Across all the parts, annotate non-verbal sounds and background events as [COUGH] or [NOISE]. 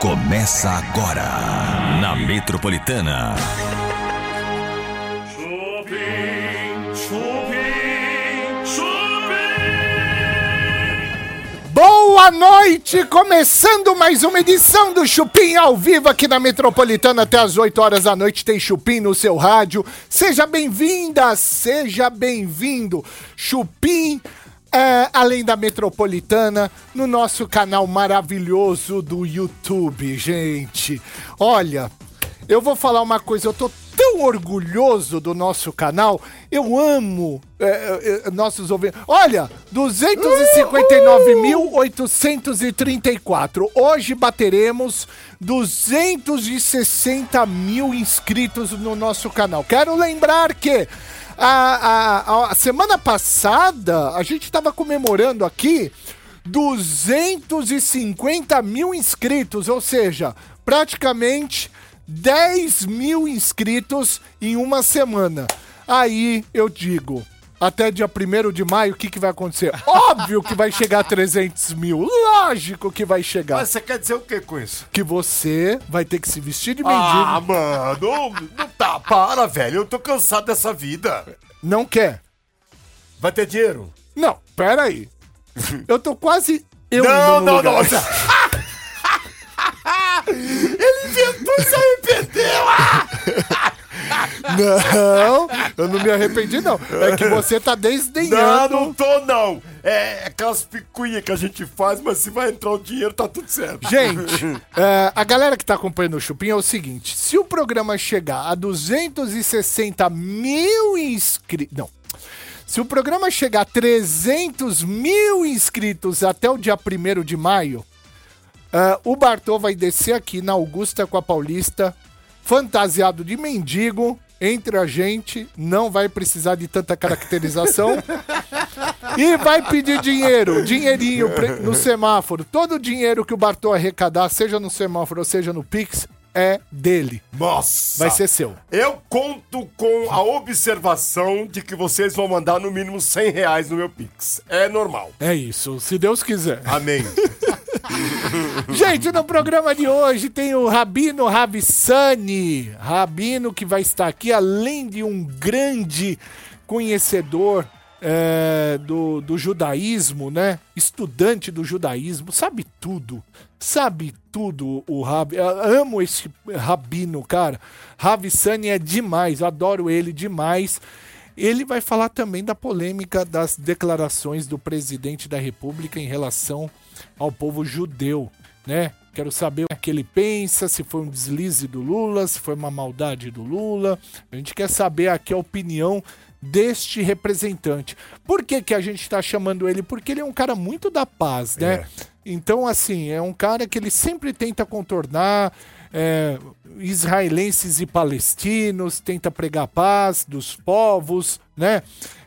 Começa agora na Metropolitana. Chupim, chupim, chupim. Boa noite! Começando mais uma edição do Chupim ao vivo aqui na Metropolitana até as 8 horas da noite. Tem Chupim no seu rádio. Seja bem-vinda, seja bem-vindo. Chupim. É, além da Metropolitana, no nosso canal maravilhoso do YouTube, gente. Olha, eu vou falar uma coisa, eu tô tão orgulhoso do nosso canal, eu amo é, é, nossos ouvintes. Olha, 259.834. Hoje bateremos 260 mil inscritos no nosso canal. Quero lembrar que a, a, a semana passada a gente estava comemorando aqui 250 mil inscritos, ou seja, praticamente 10 mil inscritos em uma semana. Aí eu digo, até dia 1 de maio, o que, que vai acontecer? [LAUGHS] Óbvio que vai chegar a 300 mil. Lógico que vai chegar. Mas você quer dizer o que com isso? Que você vai ter que se vestir de mendigo. Ah, mano, não tá, para, velho. Eu tô cansado dessa vida. Não quer? Vai ter dinheiro? Não, pera aí. [LAUGHS] Eu tô quase. Eu não, não, lugar. não. [LAUGHS] Ele inventou e se arrependeu. Ah! Não, eu não me arrependi, não. É que você tá Não, desdenhando. não tô, não. É aquelas picuinhas que a gente faz, mas se vai entrar o dinheiro, tá tudo certo. Gente, [LAUGHS] é, a galera que tá acompanhando o Chupim é o seguinte: se o programa chegar a 260 mil inscritos. Não. Se o programa chegar a 300 mil inscritos até o dia 1 de maio, é, o Bartô vai descer aqui na Augusta com a Paulista, fantasiado de mendigo, entre a gente, não vai precisar de tanta caracterização. [LAUGHS] E vai pedir dinheiro, dinheirinho no semáforo. Todo o dinheiro que o Bartô arrecadar, seja no semáforo ou seja no Pix, é dele. Nossa. Vai ser seu. Eu conto com a observação de que vocês vão mandar no mínimo 100 reais no meu Pix. É normal. É isso, se Deus quiser. Amém. [LAUGHS] [LAUGHS] Gente, no programa de hoje tem o Rabino Ravissani. Rabino que vai estar aqui, além de um grande conhecedor é, do, do judaísmo, né? Estudante do judaísmo, sabe tudo. Sabe tudo o Rab. Eu amo esse Rabino, cara. Ravissani é demais, adoro ele demais. Ele vai falar também da polêmica das declarações do presidente da República em relação ao povo judeu, né? Quero saber o que ele pensa, se foi um deslize do Lula, se foi uma maldade do Lula. A gente quer saber aqui a opinião deste representante. Por que, que a gente está chamando ele? Porque ele é um cara muito da paz, né? Então, assim, é um cara que ele sempre tenta contornar é, israelenses e palestinos, tenta pregar paz dos povos, né?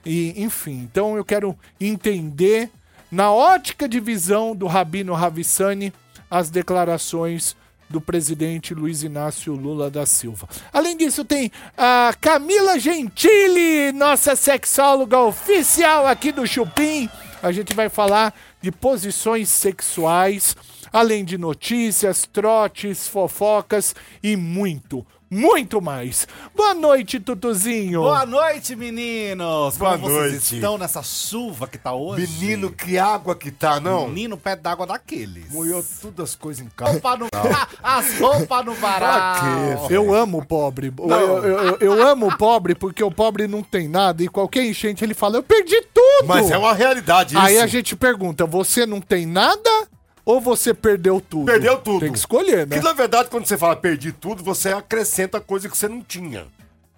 E, enfim, então eu quero entender, na ótica de visão do Rabino Ravissani, as declarações do presidente Luiz Inácio Lula da Silva. Além disso, tem a Camila Gentili, nossa sexóloga oficial aqui do Chupim. A gente vai falar de posições sexuais, além de notícias, trotes, fofocas e muito, muito mais. Boa noite, Tutuzinho. Boa noite, meninos! Boa Como vocês noite. estão nessa chuva que tá hoje? Menino, que água que tá, não? Menino pé d'água daqueles. Moiou todas as coisas em casa. Roupa no... [LAUGHS] As roupas no varal. Pra quê, Eu amo o pobre. Eu, eu- eu- eu amo o pobre porque o pobre não tem nada e qualquer enchente ele fala: Eu perdi tudo! Mas é uma realidade isso. Aí a gente pergunta: Você não tem nada ou você perdeu tudo? Perdeu tudo. Tem que escolher, né? Que na verdade, quando você fala perdi tudo, você acrescenta coisa que você não tinha.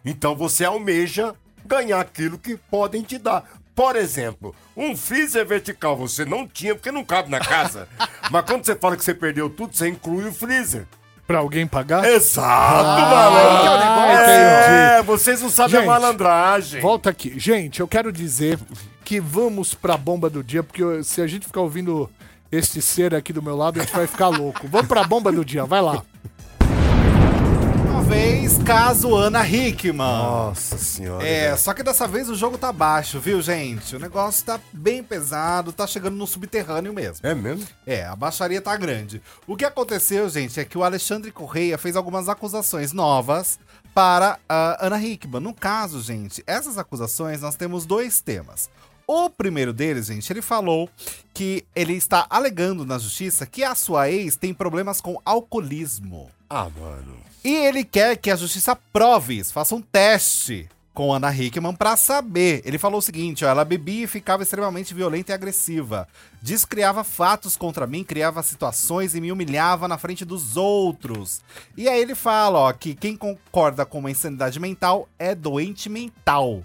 Então você almeja ganhar aquilo que podem te dar. Por exemplo, um freezer vertical você não tinha porque não cabe na casa. [LAUGHS] Mas quando você fala que você perdeu tudo, você inclui o freezer. Pra alguém pagar? Exato, Ah, malandro. é. É, vocês não sabem Gente, a malandragem. Volta aqui. Gente, eu quero dizer que vamos pra bomba do dia, porque se a gente ficar ouvindo este ser aqui do meu lado, a gente vai ficar louco. Vamos pra bomba do dia, vai lá. vez, caso Ana Hickman. Nossa senhora. É, velho. só que dessa vez o jogo tá baixo, viu, gente? O negócio tá bem pesado, tá chegando no subterrâneo mesmo. É mesmo? É, a baixaria tá grande. O que aconteceu, gente, é que o Alexandre Correia fez algumas acusações novas para a Ana Hickman. No caso, gente, essas acusações nós temos dois temas. O primeiro deles, gente, ele falou que ele está alegando na justiça que a sua ex tem problemas com alcoolismo. Ah, mano. E ele quer que a justiça prove isso, faça um teste com Ana Hickman pra saber. Ele falou o seguinte, ó, ela bebia e ficava extremamente violenta e agressiva. Diz que criava fatos contra mim, criava situações e me humilhava na frente dos outros. E aí ele fala, ó, que quem concorda com uma insanidade mental é doente mental.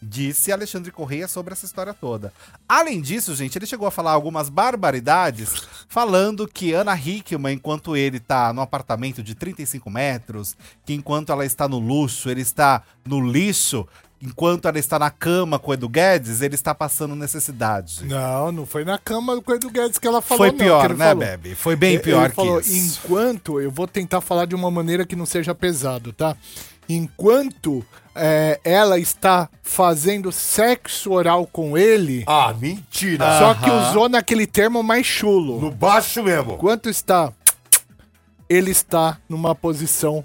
Disse Alexandre Correia sobre essa história toda. Além disso, gente, ele chegou a falar algumas barbaridades, falando que Ana Hickman, enquanto ele tá no apartamento de 35 metros, que enquanto ela está no luxo, ele está no lixo, enquanto ela está na cama com o Edu Guedes, ele está passando necessidade. Não, não foi na cama com o Edu Guedes que ela falou, Foi não, pior, ele né, falou. Bebe? Foi bem Ele pior falou, que isso. Enquanto, eu vou tentar falar de uma maneira que não seja pesado, tá? Enquanto é, ela está fazendo sexo oral com ele, Ah, mentira. só que usou naquele termo mais chulo. No baixo mesmo. Enquanto está, ele está numa posição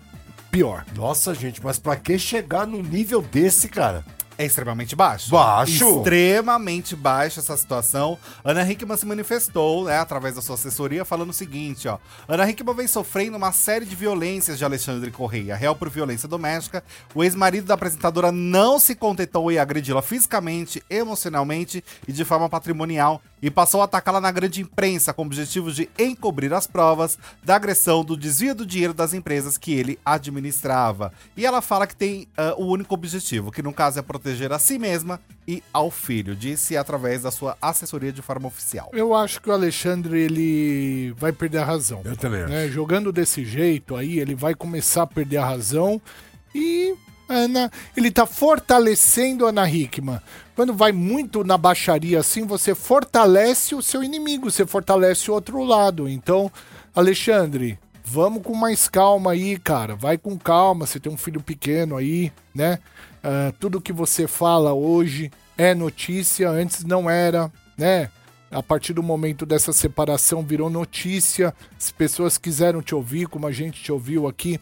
pior. Nossa, gente, mas pra que chegar num nível desse, cara? É extremamente baixo. Baixo? Extremamente baixo essa situação. Ana Hickman se manifestou, né, através da sua assessoria, falando o seguinte, ó. Ana Hickman vem sofrendo uma série de violências de Alexandre Correia, réu por violência doméstica. O ex-marido da apresentadora não se contentou em agredi-la fisicamente, emocionalmente e de forma patrimonial e passou a atacá-la na grande imprensa com o objetivo de encobrir as provas da agressão do desvio do dinheiro das empresas que ele administrava. E ela fala que tem ah, o único objetivo, que no caso é proteger a si mesma e ao filho, disse através da sua assessoria de forma oficial. Eu acho que o Alexandre ele vai perder a razão. Eu também acho. né? Jogando desse jeito aí, ele vai começar a perder a razão e Ana, ele tá fortalecendo a Ana Hickman. Quando vai muito na baixaria assim, você fortalece o seu inimigo, você fortalece o outro lado. Então, Alexandre, vamos com mais calma aí, cara. Vai com calma, você tem um filho pequeno aí, né? Ah, tudo que você fala hoje é notícia, antes não era, né? A partir do momento dessa separação virou notícia, as pessoas quiseram te ouvir, como a gente te ouviu aqui.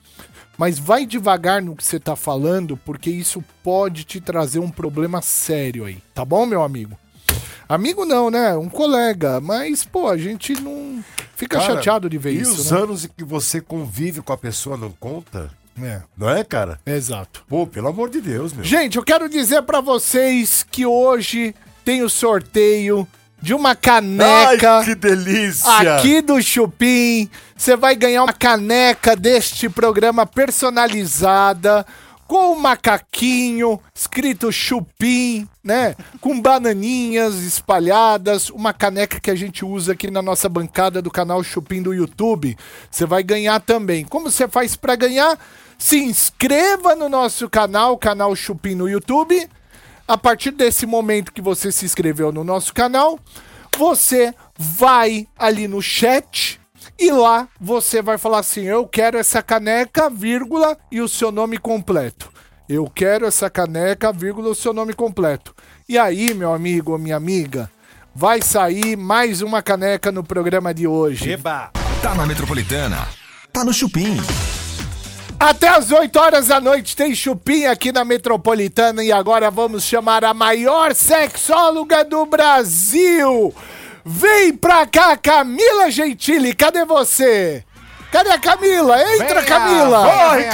Mas vai devagar no que você tá falando, porque isso pode te trazer um problema sério aí, tá bom, meu amigo? Amigo não, né? Um colega, mas pô, a gente não fica Cara, chateado de ver e isso, os né? anos em que você convive com a pessoa não conta? É, Não é, cara? exato. Pô, pelo amor de Deus, meu. Gente, eu quero dizer pra vocês que hoje tem o sorteio de uma caneca Ai, que delícia! aqui do Chupim. Você vai ganhar uma caneca deste programa personalizada com um macaquinho escrito Chupim, né? Com bananinhas espalhadas, uma caneca que a gente usa aqui na nossa bancada do canal Chupim do YouTube. Você vai ganhar também. Como você faz pra ganhar? Se inscreva no nosso canal, canal Chupim no YouTube. A partir desse momento que você se inscreveu no nosso canal, você vai ali no chat e lá você vai falar assim: Eu quero essa caneca, vírgula, e o seu nome completo. Eu quero essa caneca, vírgula, o seu nome completo. E aí, meu amigo ou minha amiga, vai sair mais uma caneca no programa de hoje. Eba! Tá na Metropolitana. Tá no Chupim. Até às 8 horas da noite tem chupim aqui na Metropolitana e agora vamos chamar a maior sexóloga do Brasil. Vem pra cá, Camila Gentili, cadê você? Cadê a Camila? Entra, Venha, Camila! Corre, venha,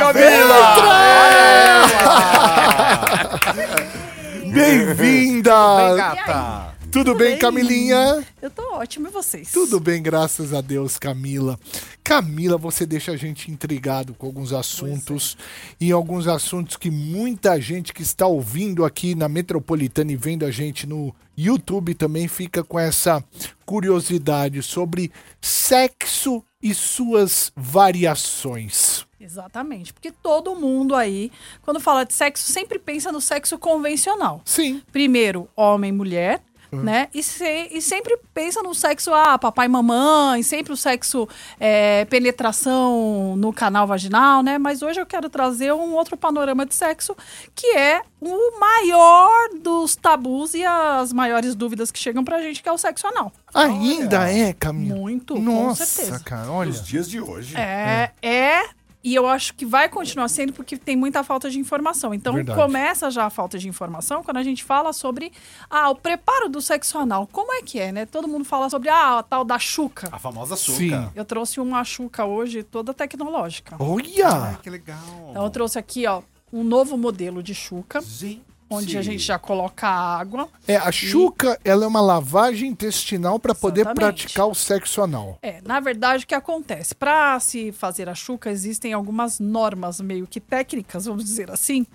[LAUGHS] Bem-vinda! Vem, gata! Tudo bem, Camilinha? Eu tô ótimo, e vocês? Tudo bem, graças a Deus, Camila. Camila, você deixa a gente intrigado com alguns assuntos e alguns assuntos que muita gente que está ouvindo aqui na Metropolitana e vendo a gente no YouTube também fica com essa curiosidade sobre sexo e suas variações. Exatamente, porque todo mundo aí, quando fala de sexo, sempre pensa no sexo convencional. Sim, Primeiro, homem e mulher, né? E, se- e sempre pensa no sexo, ah, papai e mamãe, sempre o sexo é, penetração no canal vaginal, né? Mas hoje eu quero trazer um outro panorama de sexo que é o maior dos tabus e as maiores dúvidas que chegam pra gente, que é o sexo anal. Ainda é, Camila? Muito, com Nossa, certeza. cara, olha. Nos dias de hoje. É, é, e eu acho que vai continuar sendo porque tem muita falta de informação. Então Verdade. começa já a falta de informação quando a gente fala sobre ah, o preparo do sexo anal. Como é que é, né? Todo mundo fala sobre ah, a tal da chuca. A famosa açúcar. Sim. Eu trouxe uma chuca hoje toda tecnológica. Olha! Que legal. Então eu trouxe aqui, ó, um novo modelo de chuca, Gente. Onde a gente já coloca a água. É, a chuca, ela é uma lavagem intestinal para poder praticar o sexo anal. É, na verdade, o que acontece? Para se fazer a chuca, existem algumas normas meio que técnicas, vamos dizer assim.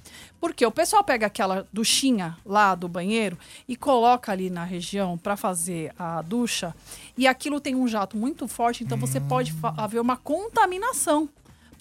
Porque o pessoal pega aquela duchinha lá do banheiro e coloca ali na região para fazer a ducha, e aquilo tem um jato muito forte, então você pode fa- haver uma contaminação.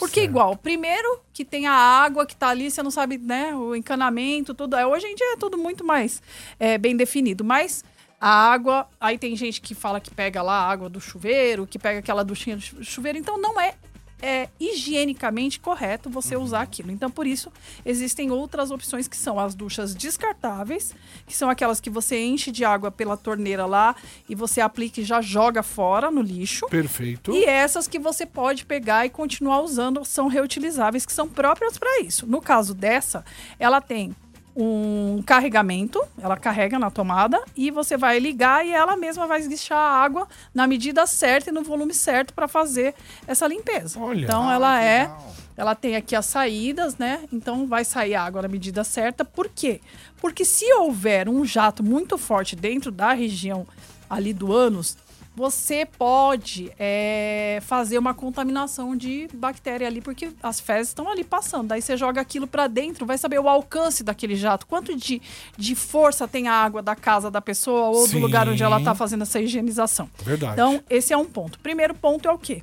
Porque igual, primeiro que tem a água que tá ali, você não sabe, né, o encanamento, tudo. É, hoje em dia é tudo muito mais é, bem definido, mas a água, aí tem gente que fala que pega lá a água do chuveiro, que pega aquela duchinha do chu- chuveiro, então não é, é higienicamente correto você usar aquilo. Então, por isso, existem outras opções que são as duchas descartáveis, que são aquelas que você enche de água pela torneira lá e você aplica e já joga fora no lixo. Perfeito. E essas que você pode pegar e continuar usando são reutilizáveis, que são próprias para isso. No caso dessa, ela tem um carregamento, ela carrega na tomada e você vai ligar e ela mesma vai esguichar a água na medida certa e no volume certo para fazer essa limpeza. Olha. então Ah, ela é legal. ela tem aqui as saídas, né? Então vai sair a água na medida certa. Por quê? Porque se houver um jato muito forte dentro da região ali do ânus, você pode é, fazer uma contaminação de bactéria ali, porque as fezes estão ali passando. Daí você joga aquilo pra dentro, vai saber o alcance daquele jato, quanto de, de força tem a água da casa da pessoa ou Sim. do lugar onde ela tá fazendo essa higienização. Verdade. Então, esse é um ponto. Primeiro ponto é o quê?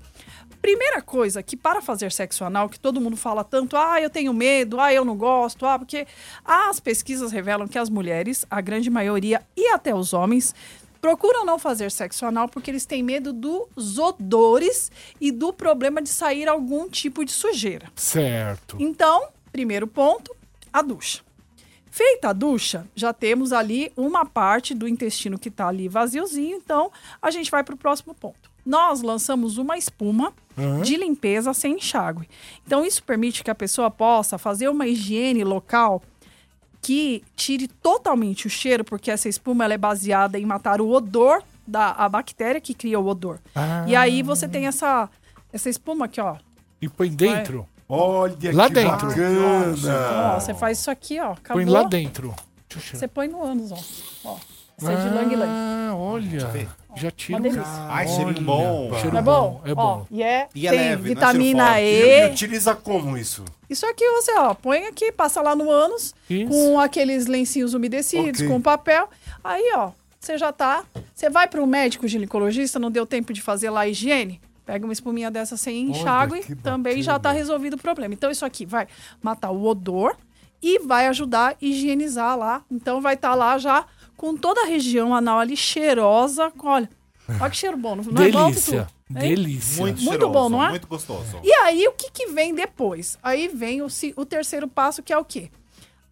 Primeira coisa que para fazer sexo anal, que todo mundo fala tanto, ah, eu tenho medo, ah, eu não gosto, ah, porque as pesquisas revelam que as mulheres, a grande maioria e até os homens, procuram não fazer sexo anal porque eles têm medo dos odores e do problema de sair algum tipo de sujeira. Certo. Então, primeiro ponto, a ducha. Feita a ducha, já temos ali uma parte do intestino que está ali vaziozinho, então a gente vai para o próximo ponto. Nós lançamos uma espuma de limpeza sem enxágue. Então, isso permite que a pessoa possa fazer uma higiene local que tire totalmente o cheiro, porque essa espuma ela é baseada em matar o odor da a bactéria que cria o odor. Ah. E aí você tem essa, essa espuma aqui, ó. E põe dentro. Olha Lá que dentro. bacana. Ó, você faz isso aqui, ó. Acabou. Põe lá dentro. Deixa eu cheirar. Você põe no ânus, ó. Ó. Isso é de Lang Lang. Ah, olha. Já tira Uma um- delícia. Ai, cheirinho bom. Cheiro é bom? É Ó, bom. e é, E é tem leve, não é vitamina cheiro E, e E. utiliza como isso? Isso aqui você, ó, põe aqui, passa lá no ânus, Isso. com aqueles lencinhos umedecidos, Ok. com papel. Aí, ó, você já tá. Você vai para um médico ginecologista, não deu tempo de fazer lá a higiene? Pega uma espuminha dessa sem enxágue, que também já tá resolvido o problema. Então, isso aqui vai matar o odor e vai ajudar a higienizar lá. Então, vai estar lá já com toda a região anal ali cheirosa. Olha, olha que cheiro bom. Não é bom, Delícia. Tutu? Hein? Delícia. Muito, Muito cheiroso, bom, não é? Muito gostoso. E aí, o que, que vem depois? Aí vem o, se- o terceiro passo, que é o quê?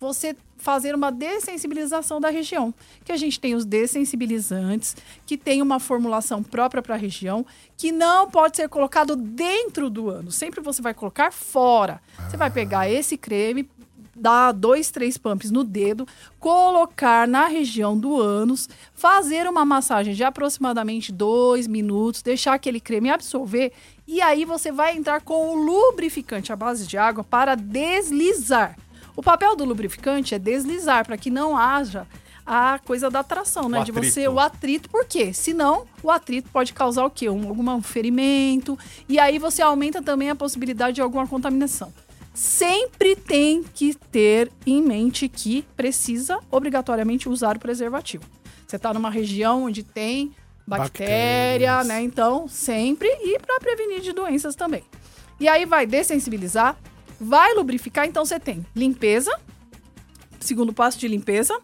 Você fazer uma dessensibilização da região. Que a gente tem os dessensibilizantes, que tem uma formulação própria para a região, que não pode ser colocado dentro do ânus. Sempre você vai colocar fora. Você vai pegar esse creme, dar dois, três pumps no dedo, colocar na região do ânus, fazer uma massagem de aproximadamente dois minutos, deixar aquele creme absorver e aí você vai entrar com o lubrificante à base de água para deslizar. O papel do lubrificante é deslizar para que não haja a coisa da atração, né? O de você o atrito, por quê? Senão o atrito pode causar o quê? Um, algum ferimento e aí você aumenta também a possibilidade de alguma contaminação sempre tem que ter em mente que precisa obrigatoriamente usar o preservativo. Você está numa região onde tem bactéria, Bactérias. né? Então, sempre e para prevenir de doenças também. E aí vai dessensibilizar, vai lubrificar, então você tem limpeza, segundo passo de limpeza,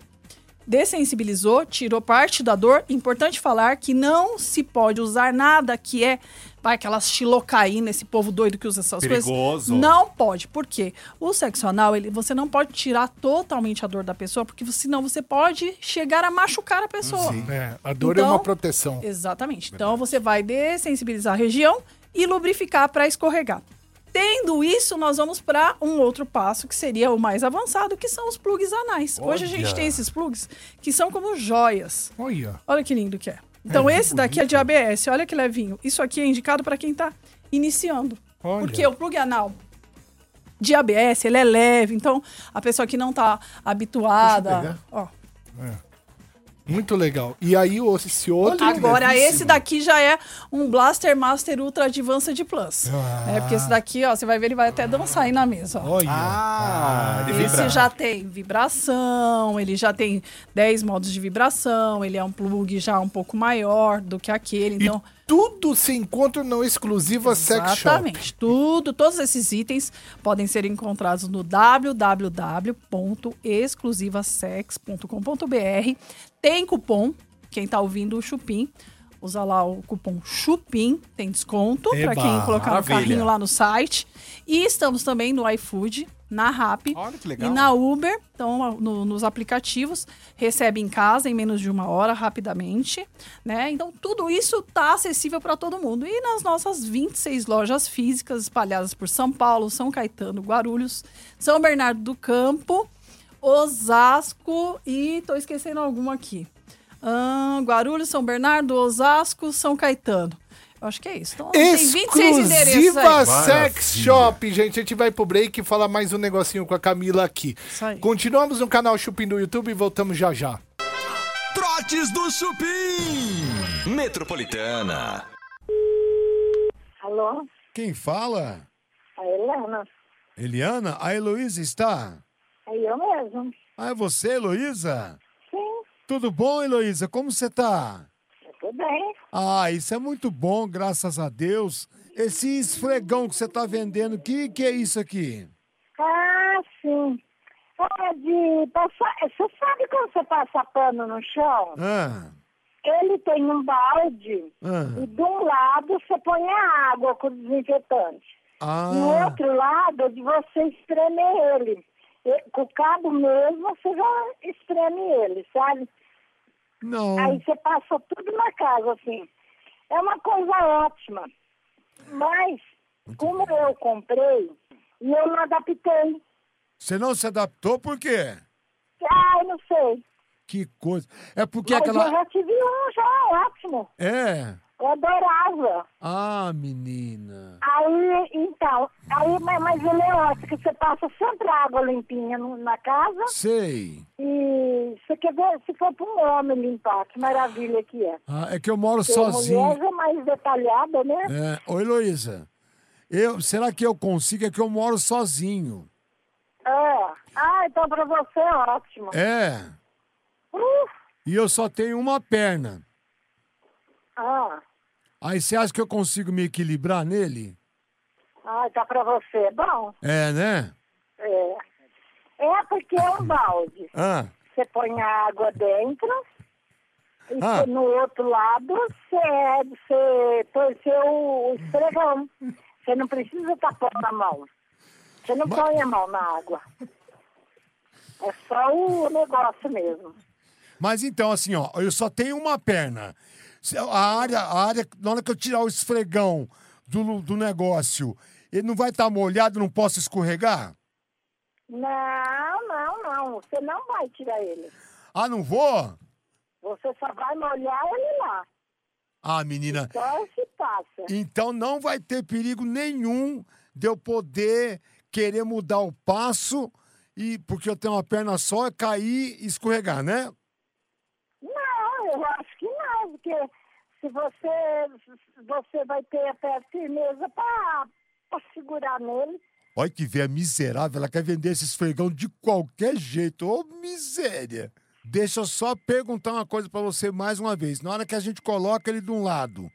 dessensibilizou, tirou parte da dor. Importante falar que não se pode usar nada que é vai aquelas xilocaína, esse povo doido que usa essas Perigoso. coisas. Não pode. Por quê? O sexo anal, ele, você não pode tirar totalmente a dor da pessoa, porque senão você pode chegar a machucar a pessoa. É, a dor é Então, uma proteção. Exatamente. Então você vai dessensibilizar a região e lubrificar para escorregar. Tendo isso, nós vamos para um outro passo que seria o mais avançado, que são os plugs anais. Hoje a gente tem esses plugs que são como joias. Olha. Olha que lindo que é. Então esse daqui é de ABS, olha que levinho. Isso aqui é indicado para quem tá iniciando. Olha. Porque o plug anal de ABS, ele é leve, então a pessoa que não tá habituada, ó, Muito legal. E aí, o- esse outro. Agora, esse daqui já é um Blaster Master Ultra Advanced Plus. Ah. É, porque esse daqui, ó, você vai ver, ele vai até dançar aí na mesa. ó. Olha. Ah, Esse vibra. já tem vibração, ele já tem 10 modos de vibração, ele é um plug já um pouco maior do que aquele, E então... tudo se encontra no exclusiva Sex Shop. Exatamente. Tudo, todos esses itens podem ser encontrados no www.exclusivasex.com.br. Tem cupom, quem tá ouvindo o Chupim, usa lá o cupom Chupim, tem desconto para quem colocar maravilha. no carrinho lá no site. E estamos também no iFood, na que e na Uber, então no- nos aplicativos, recebe em casa em menos de uma hora, rapidamente, né? Então tudo isso tá acessível para todo mundo. E nas nossas 26 lojas físicas espalhadas por São Paulo, São Caetano, Guarulhos, São Bernardo do Campo, Osasco e tô esquecendo alguma aqui. Guarulhos, São Bernardo, Osasco, São Caetano. Acho que é isso. Então, tem 26 endereços Exclusiva aí. Sex Shop, gente. A gente vai pro break e falar mais um negocinho com a Camila aqui. Isso aí. Continuamos no canal Chupim do YouTube e voltamos já já. Trotes do Chupim. Metropolitana. Alô? Quem fala? A Helena? Eliana? A Heloísa está? É eu mesmo. Ah, é você, Heloísa? Sim, Tudo bom, Heloísa? Como você tá? tudo bem. Ah, isso é muito bom, graças a Deus. Esse esfregão que você tá vendendo, que que é isso aqui? Ah, sim. É de passar... Você sabe quando você passa pano no chão? Ah, Ele tem um balde ah, e de um lado você põe a água com desinfetante. ah. E o outro lado é de você espremer ele. E, com o cabo mesmo, você já espreme ele, sabe? Não. Aí você passa tudo na casa, assim. É uma coisa ótima. Mas, como eu comprei, e eu não adaptei. Você não se adaptou por quê? Ai, não sei. Que coisa. É porque Mas eu aquela. já tive um, já, ótimo. É. Eu adorava. Ah, menina. Aí, então, aí, mas, mas ele é ótimo, que você passa sempre água limpinha no- na casa. Sei. E você quer ver, se for para um homem limpar, que maravilha que é. Ah, é que eu moro a sozinho. mulher é mais detalhada, né? É. Ô, Heloísa. Eu, será que eu consigo? É que eu moro sozinho. É. Ah, então para você é ótimo. É. Uh, E eu só tenho uma perna. ah. Aí você acha que eu consigo me equilibrar nele? Ah, tá pra você. Bom, É, né? é. É porque é um [LAUGHS] balde. Ah, Você põe a água dentro e Ah. no outro lado você, você põe seu esfregão. Você não precisa estar pondo a mão. Você não põe a mão na água. É só o negócio mesmo. mas então, assim, ó, eu só tenho uma perna. A área, a área, na hora que eu tirar o esfregão do, do negócio, ele não vai estar molhado, não posso escorregar? Não, não, não. Você não vai tirar ele. Ah, não vou? Você só vai molhar ele lá. Ah, menina, Só se passa. então não vai ter perigo nenhum de eu poder querer mudar o passo e porque eu tenho uma perna só, cair e escorregar, né? Não, eu acho porque se você, você vai ter até firmeza para segurar nele. Olha que véia miserável, ela quer vender esse esfregão de qualquer jeito. Ô, miséria! Deixa eu só perguntar uma coisa pra você mais uma vez. Na hora que a gente coloca ele de um lado,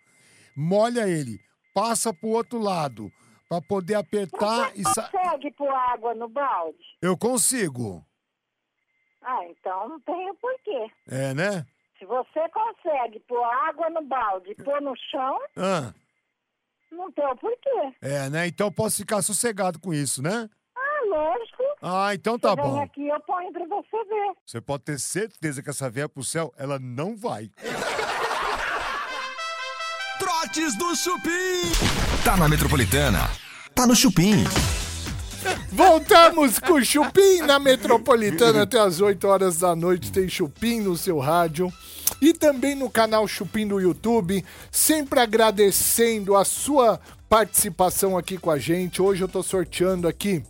molha ele, passa pro outro lado, pra poder apertar Você e sa... consegue pôr água no balde? Eu consigo. Ah, então não tem o porquê. É, né? Se você consegue pôr água no balde e pôr no chão, Ah, não tem o porquê. é, né? Então eu posso ficar sossegado com isso, né? Ah, lógico. Ah, então tá você vem bom. aqui eu ponho pra você ver. Você pode ter certeza que essa véia pro céu, ela não vai. Trotes do Chupim. Tá na Metropolitana. Tá no Chupim. Voltamos com o Chupim na Metropolitana até as 8 horas da noite. Tem Chupim no seu rádio. E também no canal Chupim do YouTube. Sempre agradecendo a sua participação aqui com a gente. Hoje eu tô sorteando aqui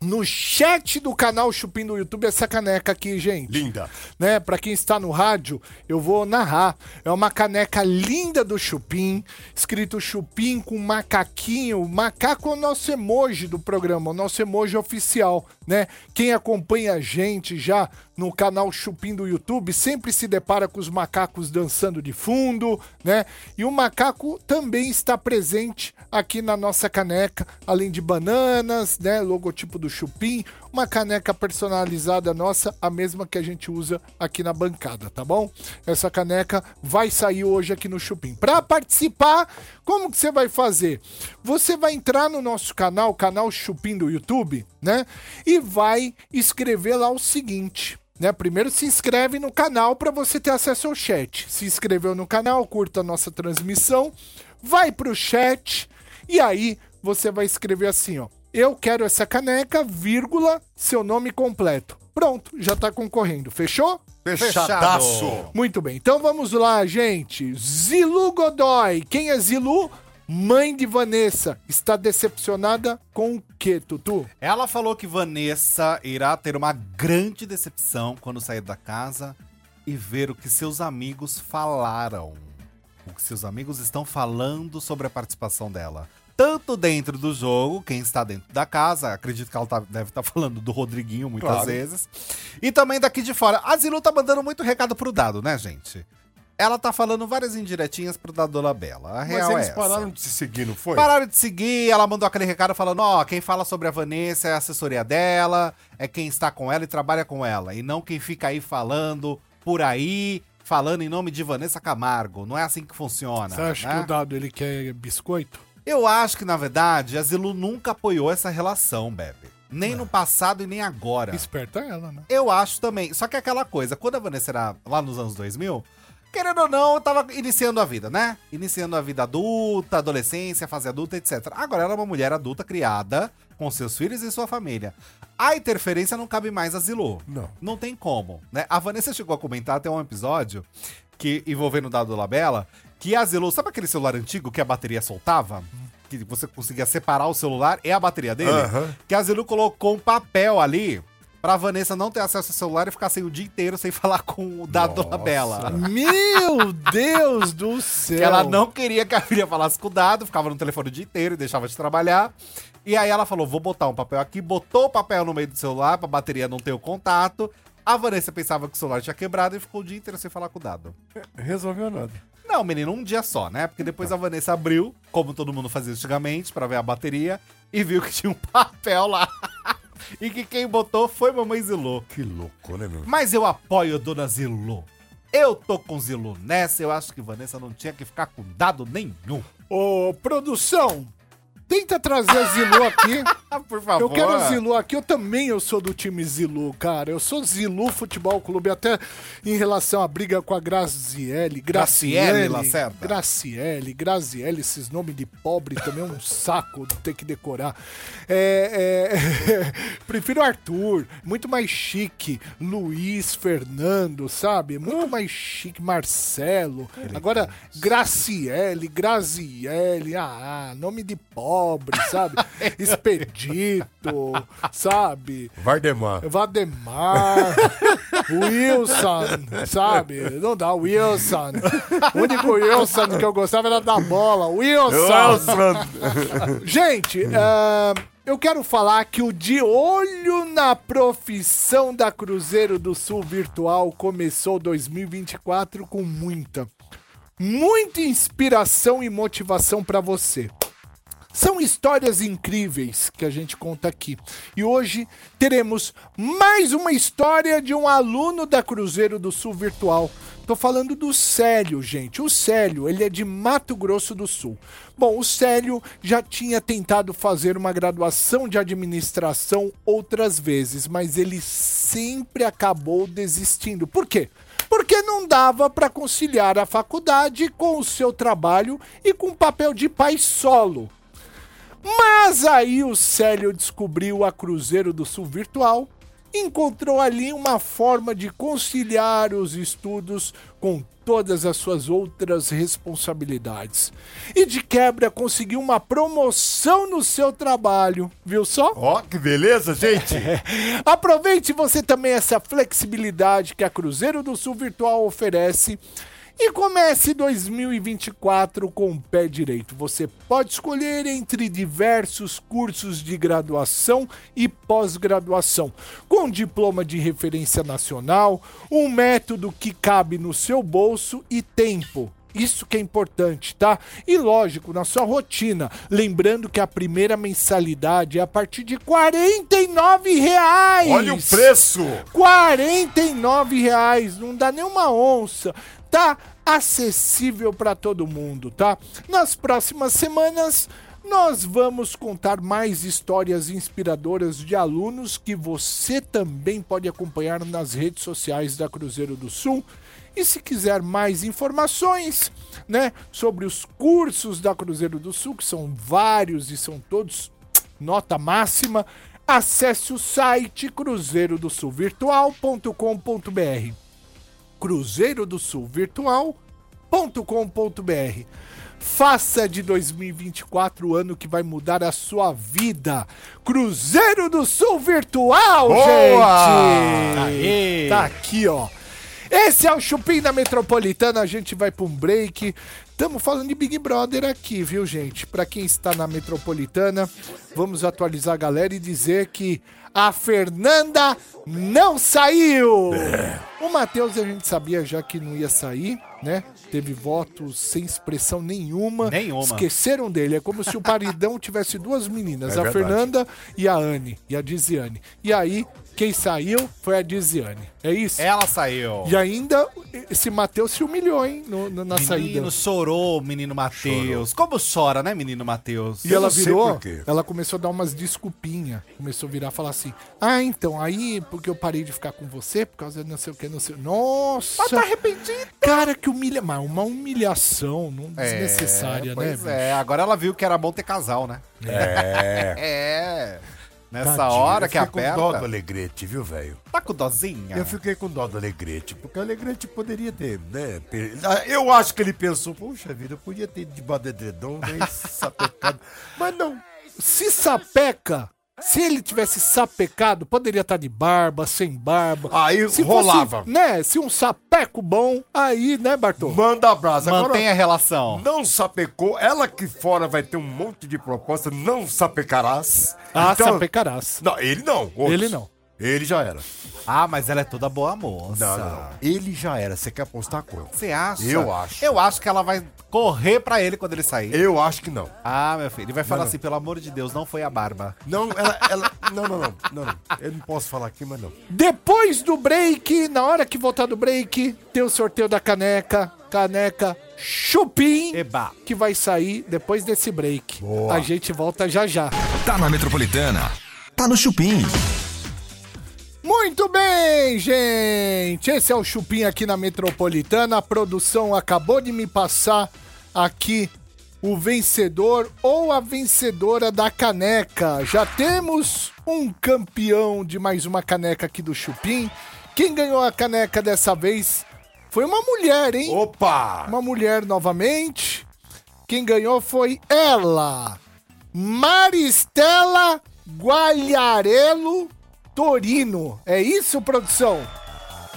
no chat do canal Chupim do YouTube essa caneca aqui, gente Linda. né? Para quem está no rádio, eu vou narrar. É uma caneca linda do Chupim, escrito Chupim com macaquinho. Macaco é o nosso emoji do programa, o nosso emoji oficial, né? Quem acompanha a gente já no canal Chupim do YouTube sempre se depara com os macacos dançando de fundo, né? E o macaco também está presente aqui na nossa caneca, além de bananas, né? Logotipo do Chupim, uma caneca personalizada nossa, a mesma que a gente usa aqui na bancada, tá bom? Essa caneca vai sair hoje aqui no Chupim. Para participar, como que você vai fazer? Você vai entrar no nosso canal, canal Chupim do YouTube, né? E vai escrever lá o seguinte, né? Primeiro se inscreve no canal para você ter acesso ao chat. Se inscreveu no canal, curta a nossa transmissão, vai pro chat e aí você vai escrever assim, ó: "Eu quero essa caneca, vírgula, seu nome completo". Pronto, já tá concorrendo. Fechou? Fechadaço. Muito bem. Então vamos lá, gente. Zilu Godoy. Quem é Zilu? Mãe de Vanessa. Está decepcionada com o quê, Tutu? Ela falou que Vanessa irá ter uma grande decepção quando sair da casa e ver o que seus amigos falaram. O que seus amigos estão falando sobre a participação dela. Tanto dentro do jogo, quem está dentro da casa, acredito que ela tá- deve estar falando do Rodriguinho muitas Claro. vezes. E também daqui de fora. A Zilu tá mandando muito recado pro Dado, né, gente? Ela tá falando várias indiretinhas pro Dado Labella. A Mas real eles é essa. pararam de se seguir, não foi? Pararam de seguir, ela mandou aquele recado falando: ó, quem fala sobre a Vanessa é a assessoria dela, é quem está com ela e trabalha com ela, e não quem fica aí falando por aí, falando em nome de Vanessa Camargo. Não é assim que funciona. Você acha né? que o dado ele quer biscoito? Eu acho que, na verdade, a Zilu nunca apoiou essa relação, Bebe. Nem no passado e nem agora. Esperta ela, né? Eu acho também. Só que é aquela coisa, quando a Vanessa era lá nos anos 2000, querendo ou não, tava iniciando a vida, né? Iniciando a vida adulta, adolescência, fase adulta, etc. Agora ela é uma mulher adulta criada com seus filhos e sua família. A interferência não cabe mais a Zilu. Não. Não tem como, né? A Vanessa chegou a comentar até um episódio que envolvendo o Dado Labella, que a Zilu, sabe aquele celular antigo que a bateria soltava? Que você conseguia separar o celular e a bateria dele? Aham. Que a Zilu colocou um papel ali pra Vanessa não ter acesso ao celular e ficar sem o dia inteiro sem [LAUGHS] falar com o Dado Nossa. Labella. Meu Deus do céu! Que ela não queria que a filha falasse com o Dado, ficava no telefone o dia inteiro e deixava de trabalhar. E aí ela falou: vou botar um papel aqui, botou o papel no meio do celular pra bateria não ter o contato. A Vanessa pensava que o celular tinha quebrado e ficou o dia inteiro sem falar com o Dado. Resolveu nada. Não, menino, um dia só, né? Porque depois a Vanessa abriu, como todo mundo fazia antigamente, pra ver a bateria, e viu que tinha um [LAUGHS] papel lá. e que quem botou foi Mamãe Zilu. Que louco, né, meu? Mas eu apoio Dona Zilu. Eu tô com Zilu nessa, eu acho que Vanessa não tinha que ficar com dado nenhum. Ô, produção, tenta trazer a Zilu aqui. [LAUGHS] Por favor. Eu quero a Zilu aqui. Eu também eu sou do time Zilu, cara. Eu sou Zilu Futebol Clube, até em relação à briga com a Graziele. Graciele Lacerda. Graciele, Graziele, esses nomes de pobre também é um saco de ter que decorar. É, é, [LAUGHS] prefiro Arthur, muito mais chique. Luiz, Fernando, sabe? Muito mais chique. Marcelo. Agora, Graciele, Graziele, ah, nome de pobre, sabe? [LAUGHS] Expedito, sabe? Vardemar. Vademar, Wilson, sabe? Não dá, Wilson. O único Wilson que eu gostava era da bola. Wilson! Gente, ah, eu quero falar que o De Olho na Profissão da Cruzeiro do Sul Virtual começou 2024 com muita, muita inspiração e motivação pra você. São histórias incríveis que a gente conta aqui. E hoje teremos mais uma história de um aluno da Cruzeiro do Sul Virtual. Tô falando do Célio, gente. O Célio, ele é de Mato Grosso do Sul. Bom, o Célio já tinha tentado fazer uma graduação de administração outras vezes, mas ele sempre acabou desistindo. Por quê? Porque não dava para conciliar a faculdade com o seu trabalho e com o papel de pai solo. Mas aí o Célio descobriu a Cruzeiro do Sul Virtual, encontrou ali uma forma de conciliar os estudos com todas as suas outras responsabilidades. E de quebra conseguiu uma promoção no seu trabalho, viu só? Ó, que beleza, gente. [LAUGHS] Aproveite você também essa flexibilidade que a Cruzeiro do Sul Virtual oferece e comece 2024 com o pé direito. Você pode escolher entre diversos cursos de graduação e pós-graduação, com diploma de referência nacional, um método que cabe no seu bolso e tempo. Isso que é importante, tá? E lógico, na sua rotina. Lembrando que a primeira mensalidade é a partir de 49 reais. Olha o preço. 49 reais, não dá nem uma onça. Tá acessível para todo mundo, tá? Nas próximas semanas nós vamos contar mais histórias inspiradoras de alunos que você também pode acompanhar nas redes sociais da Cruzeiro do Sul. E se quiser mais informações, né, sobre os cursos da Cruzeiro do Sul, que são vários e são todos nota máxima, acesse o site cruzeirodosulvirtual.com.br Cruzeiro do Sul Virtual.com.br. Faça de 2024 o ano que vai mudar a sua vida. Cruzeiro do Sul Virtual, Boa! gente! Aê! Tá aqui, ó. Esse é o Chupim da Metropolitana. A gente vai para um break. Estamos falando de Big Brother aqui, viu, gente? Para quem está na Metropolitana, vamos atualizar a galera e dizer que a Fernanda não saiu. O Matheus a gente sabia já que não ia sair, né? Teve votos sem expressão nenhuma. Nenhuma. Esqueceram dele. É como se o paridão tivesse duas meninas, É a verdade. Fernanda e a Anne, e a Diziane. E aí, quem saiu foi a Diziane. É isso? Ela saiu. E ainda esse Matheus se humilhou, hein, no- no- na saída. Menino chorou, menino Matheus. Como chora, né, menino Matheus? E ela virou, ela começou a dar umas desculpinhas. Começou a virar e falar assim: Ah, então, aí, porque eu parei de ficar com você, por causa de não sei o que, não sei. Nossa! Ela tá arrependida. Cara, que humilha. Mas uma humilhação não desnecessária, né? pois bicho? é, agora ela viu que era bom ter casal, né? É. [LAUGHS] É. Nessa Tadinho, hora eu que fiquei com dó do aperta. Alegrete, viu, velho? Tá com dozinha? Eu fiquei com dó do Alegrete, porque o Alegrete poderia ter, né? Ah, Eu acho que ele pensou, puxa vida, eu podia ter ido debaixo do edredom, né? sapecado. [LAUGHS] Mas não. Se sapeca, se ele tivesse sapecado, poderia estar de barba, sem barba. Aí se rolava. Fosse, né? Se um sapeco bom, aí, né, Bartô? Manda abraço. Agora, Mantém a relação. não sapecou. Ela aqui fora vai ter um monte de proposta. Não sapecarás. Ah, Então- sapecarás. Não, ele não. outros. Ele não. Ele já era. Ah, mas ela é toda boa moça. Não, não, não. Ele já era. Você quer apostar quanto? Você acha? Eu acho. Eu acho que ela vai correr pra ele quando ele sair. Eu acho que não. Ah, meu filho. Ele vai falar assim, pelo amor de Deus, não foi a barba. Não, ela, ela- não, não, não, não, não. Eu não posso falar aqui, mas não. Depois do break, na hora que voltar do break, tem o sorteio da caneca. Caneca Chupim. Eba. Que vai sair depois desse break. Boa. A gente volta já já. Tá na Metropolitana. Tá no Chupim. Muito bem, gente. Esse é o Chupim aqui na Metropolitana. A produção acabou de me passar aqui o vencedor ou a vencedora da caneca. Já temos um campeão de mais uma caneca aqui do Chupim. Quem ganhou a caneca dessa vez foi uma mulher, hein? Opa! Uma mulher novamente. Quem ganhou foi ela, Maristela Gualharelo Torino. É isso, produção?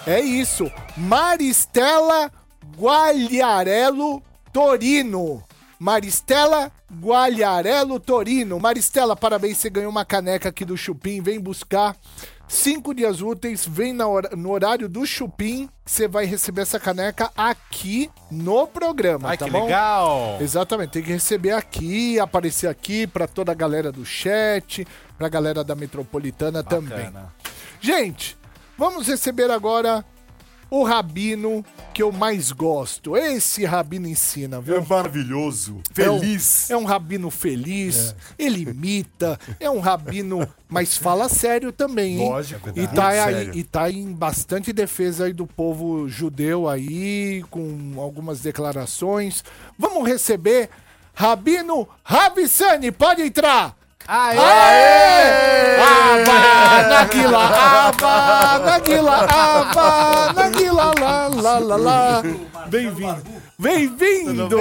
É isso. Maristela Gualharelo Torino. Maristela Gualharelo Torino. Maristela, parabéns, você ganhou uma caneca aqui do Chupim. Vem buscar Cinco dias úteis, vem hora- no horário do Chupim, você vai receber essa caneca aqui no programa, Ai, tá que bom? legal. Exatamente, tem que receber aqui, aparecer aqui pra toda a galera do chat, pra galera da Metropolitana também. Bacana. Gente, vamos receber agora o Rabino que eu mais gosto. Esse Rabino ensina, É viu? maravilhoso. É um- Feliz. É um, rabino feliz, ele imita, é um rabino, mas fala sério também, hein? Lógico, E tá, aí, sério. e tá em bastante defesa aí do povo judeu aí, com algumas declarações. Vamos receber Rabino Ravissani, pode entrar! Aê! Aê! Aba, Naguila, aba, Naguila, aba, Naguila, lá, lá, lá, lá. Bem-vindo. Bem-vindo!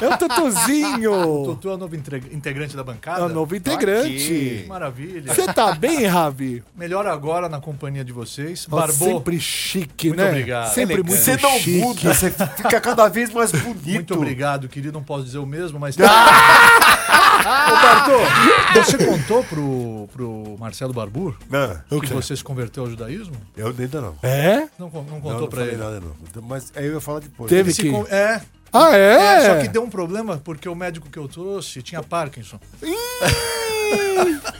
É [LAUGHS] o Tutuzinho. Tutu é o novo integrante da bancada. É o novo integrante. Que Maravilha. Você tá bem, Ravi? Melhor agora na companhia de vocês. Nossa, Barbou. Sempre chique, Muito né? obrigado. Sempre muito Você não chique. muda, você fica cada vez mais bonito. Muito obrigado, querido. Não posso dizer o mesmo, mas. Ah! [LAUGHS] Ô, Bartô, [LAUGHS] você contou pro, pro Marcelo Barbur Não, que você se converteu ao judaísmo? eu ainda não. É? Não, não Não, contou não pra falei ele. nada, não. Mas aí eu ia falar depois. Teve Ele se que... con- É, Ah, é? é, só que deu um problema porque o médico que eu trouxe tinha Parkinson. [LAUGHS]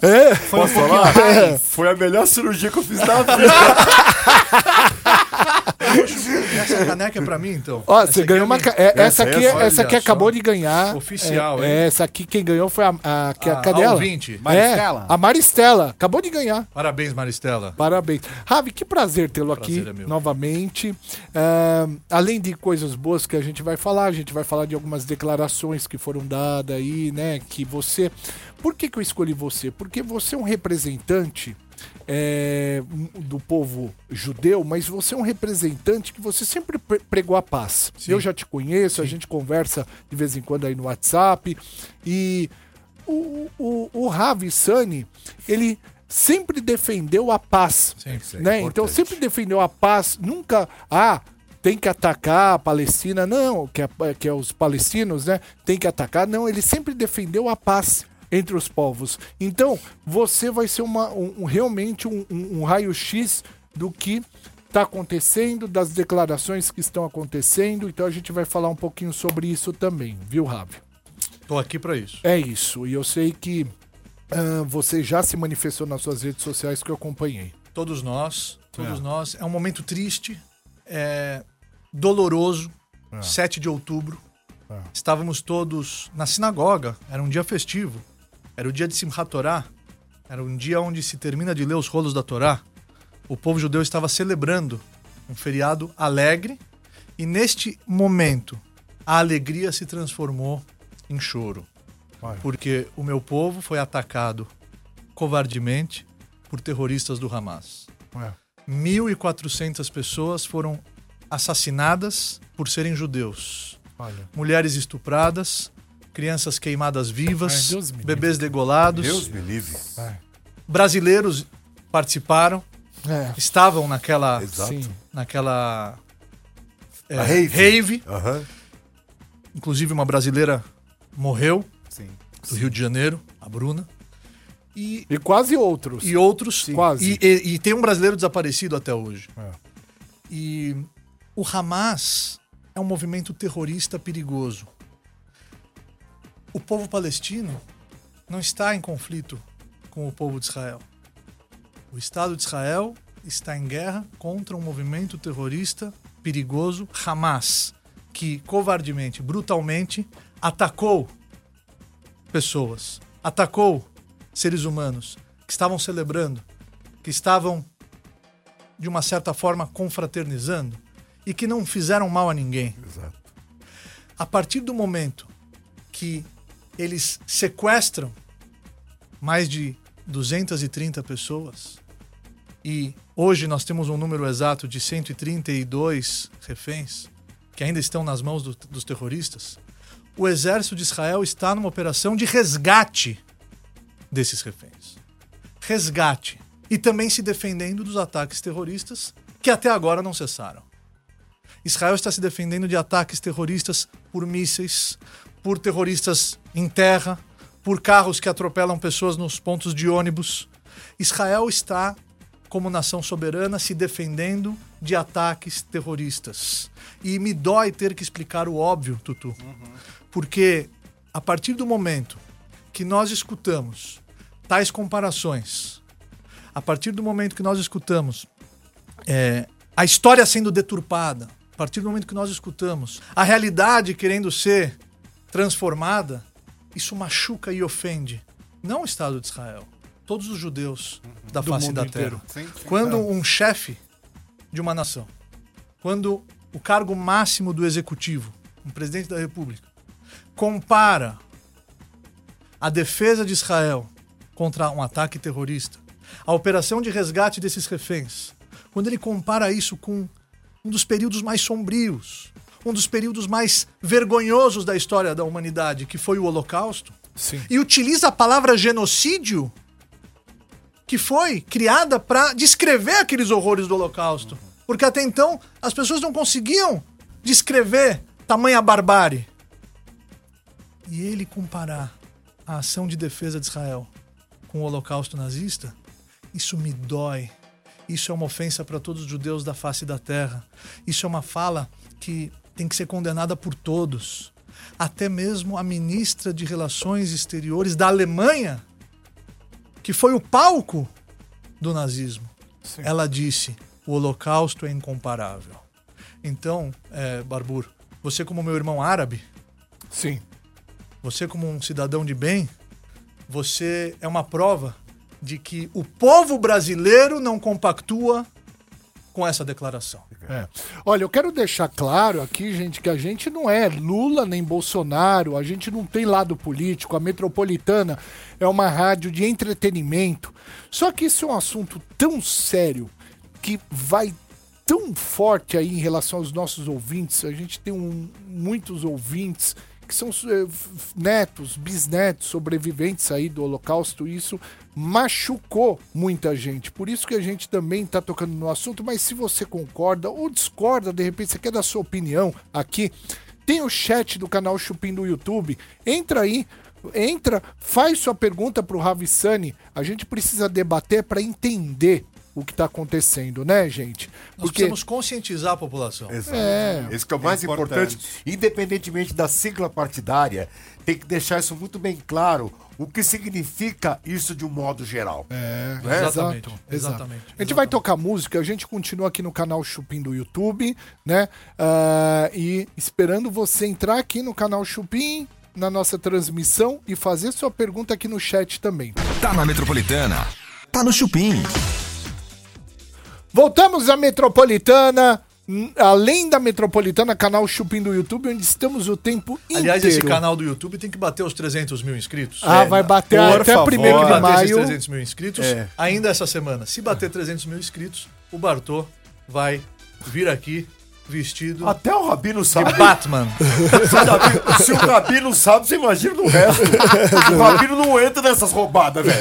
É? Posso falar? Foi a melhor cirurgia que eu fiz na [LAUGHS] vida. Essa caneca é pra mim, então. Ó, Essa você aqui ganhou é uma. é- essa Essa aqui, é essa aqui acabou de ganhar. Oficial, é, hein? é, Essa aqui quem ganhou foi a, a, que é a A- cadela. a ouvinte. Maristela? É, a Maristela. Acabou de ganhar. Parabéns, Maristela. Parabéns. Ravi, que prazer tê-lo aqui é novamente. Ah, além de coisas boas que a gente vai falar, a gente vai falar de algumas declarações que foram dadas aí, né? Que você. Por que, que eu escolhi você? Porque você é um representante. É, do povo judeu, mas você é um representante que você sempre pre- pregou a paz. Eu já te conheço, a gente conversa de vez em quando aí no WhatsApp e o, o, o Ravi Sani, ele sempre defendeu a paz. Sempre. né? Então sempre defendeu a paz, nunca, ah, tem que atacar a Palestina, não, que é, que é os palestinos, né? Tem que atacar, não, ele sempre defendeu a paz entre os povos. Então, você vai ser uma, um- realmente um, um- um raio-x do que está acontecendo, das declarações que estão acontecendo. Então, a gente vai falar um pouquinho sobre isso também, viu, Ravi? Tô aqui pra isso. É isso. E eu sei que ah, você já se manifestou nas suas redes sociais que eu acompanhei. Todos nós, todos nós. É um momento triste, é doloroso. 7 de outubro. Estávamos todos na sinagoga. Era um dia festivo. Era o dia de Simchat Torá. Era um dia onde se termina de ler os rolos da Torá. O povo judeu estava celebrando um feriado alegre. E neste momento, a alegria se transformou em choro. Porque o meu povo foi atacado covardemente por terroristas do Hamas. 1.400 pessoas foram assassinadas por serem judeus. Mulheres estupradas, crianças queimadas vivas, Ai, bebês degolados. Deus me livre. Brasileiros participaram, É, estavam naquela, Exato. sim. naquela é, A rave. rave. Aham. Inclusive uma brasileira morreu Sim. do Rio de Janeiro, a Bruna. E E quase outros. E outros. Quase. E, e- e tem um brasileiro desaparecido até hoje. E o Hamas é um movimento terrorista perigoso. O povo palestino não está em conflito com o povo de Israel. O Estado de Israel está em guerra contra um movimento terrorista perigoso, Hamas, que covardemente, brutalmente atacou pessoas, atacou seres humanos que estavam celebrando, que estavam de uma certa forma confraternizando e que não fizeram mal a ninguém. Exato. A partir do momento que eles sequestram mais de 230 pessoas e hoje nós temos um número exato de 132 reféns que ainda estão nas mãos do- dos terroristas, o exército de Israel está numa operação de resgate desses reféns. Resgate. E também se defendendo dos ataques terroristas que até agora não cessaram. Israel está se defendendo de ataques terroristas por mísseis, por terroristas em terra, por carros que atropelam pessoas nos pontos de ônibus. Israel está, como nação soberana, se defendendo de ataques terroristas. E me dói ter que explicar o óbvio, Tutu. Porque a partir do momento que nós escutamos tais comparações, a partir do momento que nós escutamos é, a história sendo deturpada, a partir do momento que nós escutamos a realidade querendo ser transformada, isso machuca e ofende não o Estado de Israel, todos os judeus da Do face mundo da inteiro. terra. Quando um chefe de uma nação, quando o cargo máximo do executivo, um presidente da república, compara a defesa de Israel contra um ataque terrorista, a operação de resgate desses reféns, quando ele compara isso com um dos períodos mais sombrios, um dos períodos mais vergonhosos da história da humanidade, que foi o Holocausto, Sim. e utiliza a palavra genocídio, que foi criada para descrever aqueles horrores do Holocausto. Porque até então as pessoas não conseguiam descrever tamanha barbárie. E ele comparar a ação de defesa de Israel com o Holocausto nazista, isso me dói. Isso é uma ofensa para todos os judeus da face da terra. Isso é uma fala que tem que ser condenada por todos. Até mesmo a ministra de Relações Exteriores da Alemanha, que foi o palco do nazismo, ela disse: o Holocausto é incomparável. Então, é, Barbur, você, como meu irmão árabe, Sim. você, como um cidadão de bem, você é uma prova de que o povo brasileiro não compactua com essa declaração. É. Olha, eu quero deixar claro aqui, gente, que a gente não é Lula nem Bolsonaro, a gente não tem lado político, a Metropolitana é uma rádio de entretenimento. Só que isso é um assunto tão sério que vai tão forte aí em relação aos nossos ouvintes. A gente tem um- muitos ouvintes que são f- netos, bisnetos, sobreviventes aí do Holocausto. E isso machucou muita gente. Por isso que a gente também está tocando no assunto. Mas se você concorda ou discorda, de repente você quer dar sua opinião aqui, tem o chat do canal Chupim do YouTube. Entra aí. Entra, faz sua pergunta pro Ravissani. A gente precisa debater para entender o que tá acontecendo, né, gente? Nós precisamos conscientizar a população. Exato. É. Esse que é o mais É importante. importante. Independentemente da sigla partidária, tem que deixar isso muito bem claro. O que significa isso de um modo geral. É, Né? Exatamente, Exato, exatamente. A gente vai tocar música, a gente continua aqui no canal Chupim do YouTube, né? Ah, e esperando você entrar aqui no canal Chupim, na nossa transmissão e fazer sua pergunta aqui no chat também. Tá na Metropolitana. Tá no Chupim. Voltamos à Metropolitana. Além da Metropolitana, canal Chupim do YouTube, onde estamos o tempo Aliás, inteiro. esse canal do YouTube tem que bater os 300 mil inscritos. Ah, vai bater por até favor. 1 Tem que de bater esses maio. 300 mil inscritos É. ainda essa semana. Se bater 300 mil inscritos, o Bartô vai vir aqui vestido Até o Rabino sabe. de Batman. [LAUGHS] Se o Rabino- Se o Rabino sabe, você imagina no resto. O Rabino não entra nessas roubadas, velho.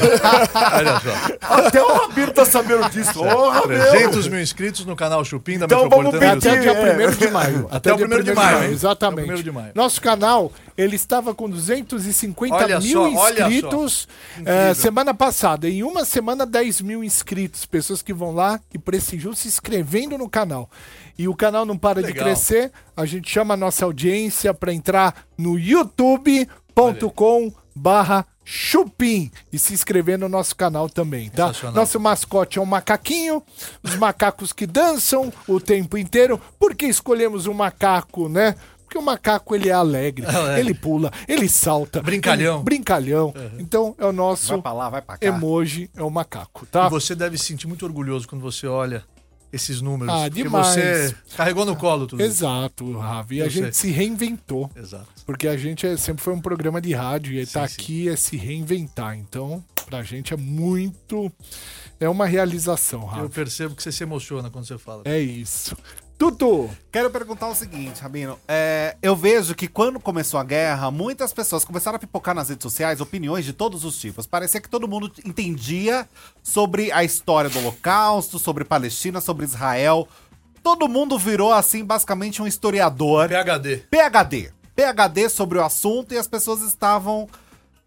Olha só. Até o Rabino tá sabendo disso. Ô, Rabino. 300 mil inscritos no canal Chupim da Então vamos Metropolitana. pedir- Até o dia É. 1 de maio. Até o dia 1º de maio? Exatamente. Até o 1º de maio. Nosso canal, ele estava com 250 Olha mil só, inscritos eh, semana passada. Em uma semana, 10 mil inscritos. Pessoas que vão lá e prestigiam se inscrevendo no canal. E o canal não para de Legal. crescer. A gente chama a nossa audiência para entrar no youtube.com barra Chupim e se inscrever no nosso canal também, tá? Nosso mascote é um macaquinho, os macacos que dançam o tempo inteiro. Por que escolhemos um macaco, né? Porque o macaco ele é alegre, Alegre. ele pula, ele salta. Brincalhão. ele- brincalhão. Então é o nosso Vai pra lá, vai pra cá. emoji, é o macaco, tá? E você deve se sentir muito orgulhoso quando você olha esses números. Ah, porque demais. você carregou no colo tudo isso. Exato, Ravi. A gente se reinventou. Exato. Porque a gente é- sempre foi um programa de rádio e estar sim. aqui é se reinventar. Então, pra gente é muito. É uma realização, Eu percebo que você se emociona quando você fala. É isso. Tutu! Quero perguntar o seguinte, Rabino. É, eu vejo que quando começou a guerra, muitas pessoas começaram a pipocar nas redes sociais opiniões de todos os tipos. Parecia que todo mundo entendia sobre a história do Holocausto, sobre Palestina, sobre Israel. Todo mundo virou, assim, basicamente um historiador. PHD. PHD. PHD sobre o assunto e as pessoas estavam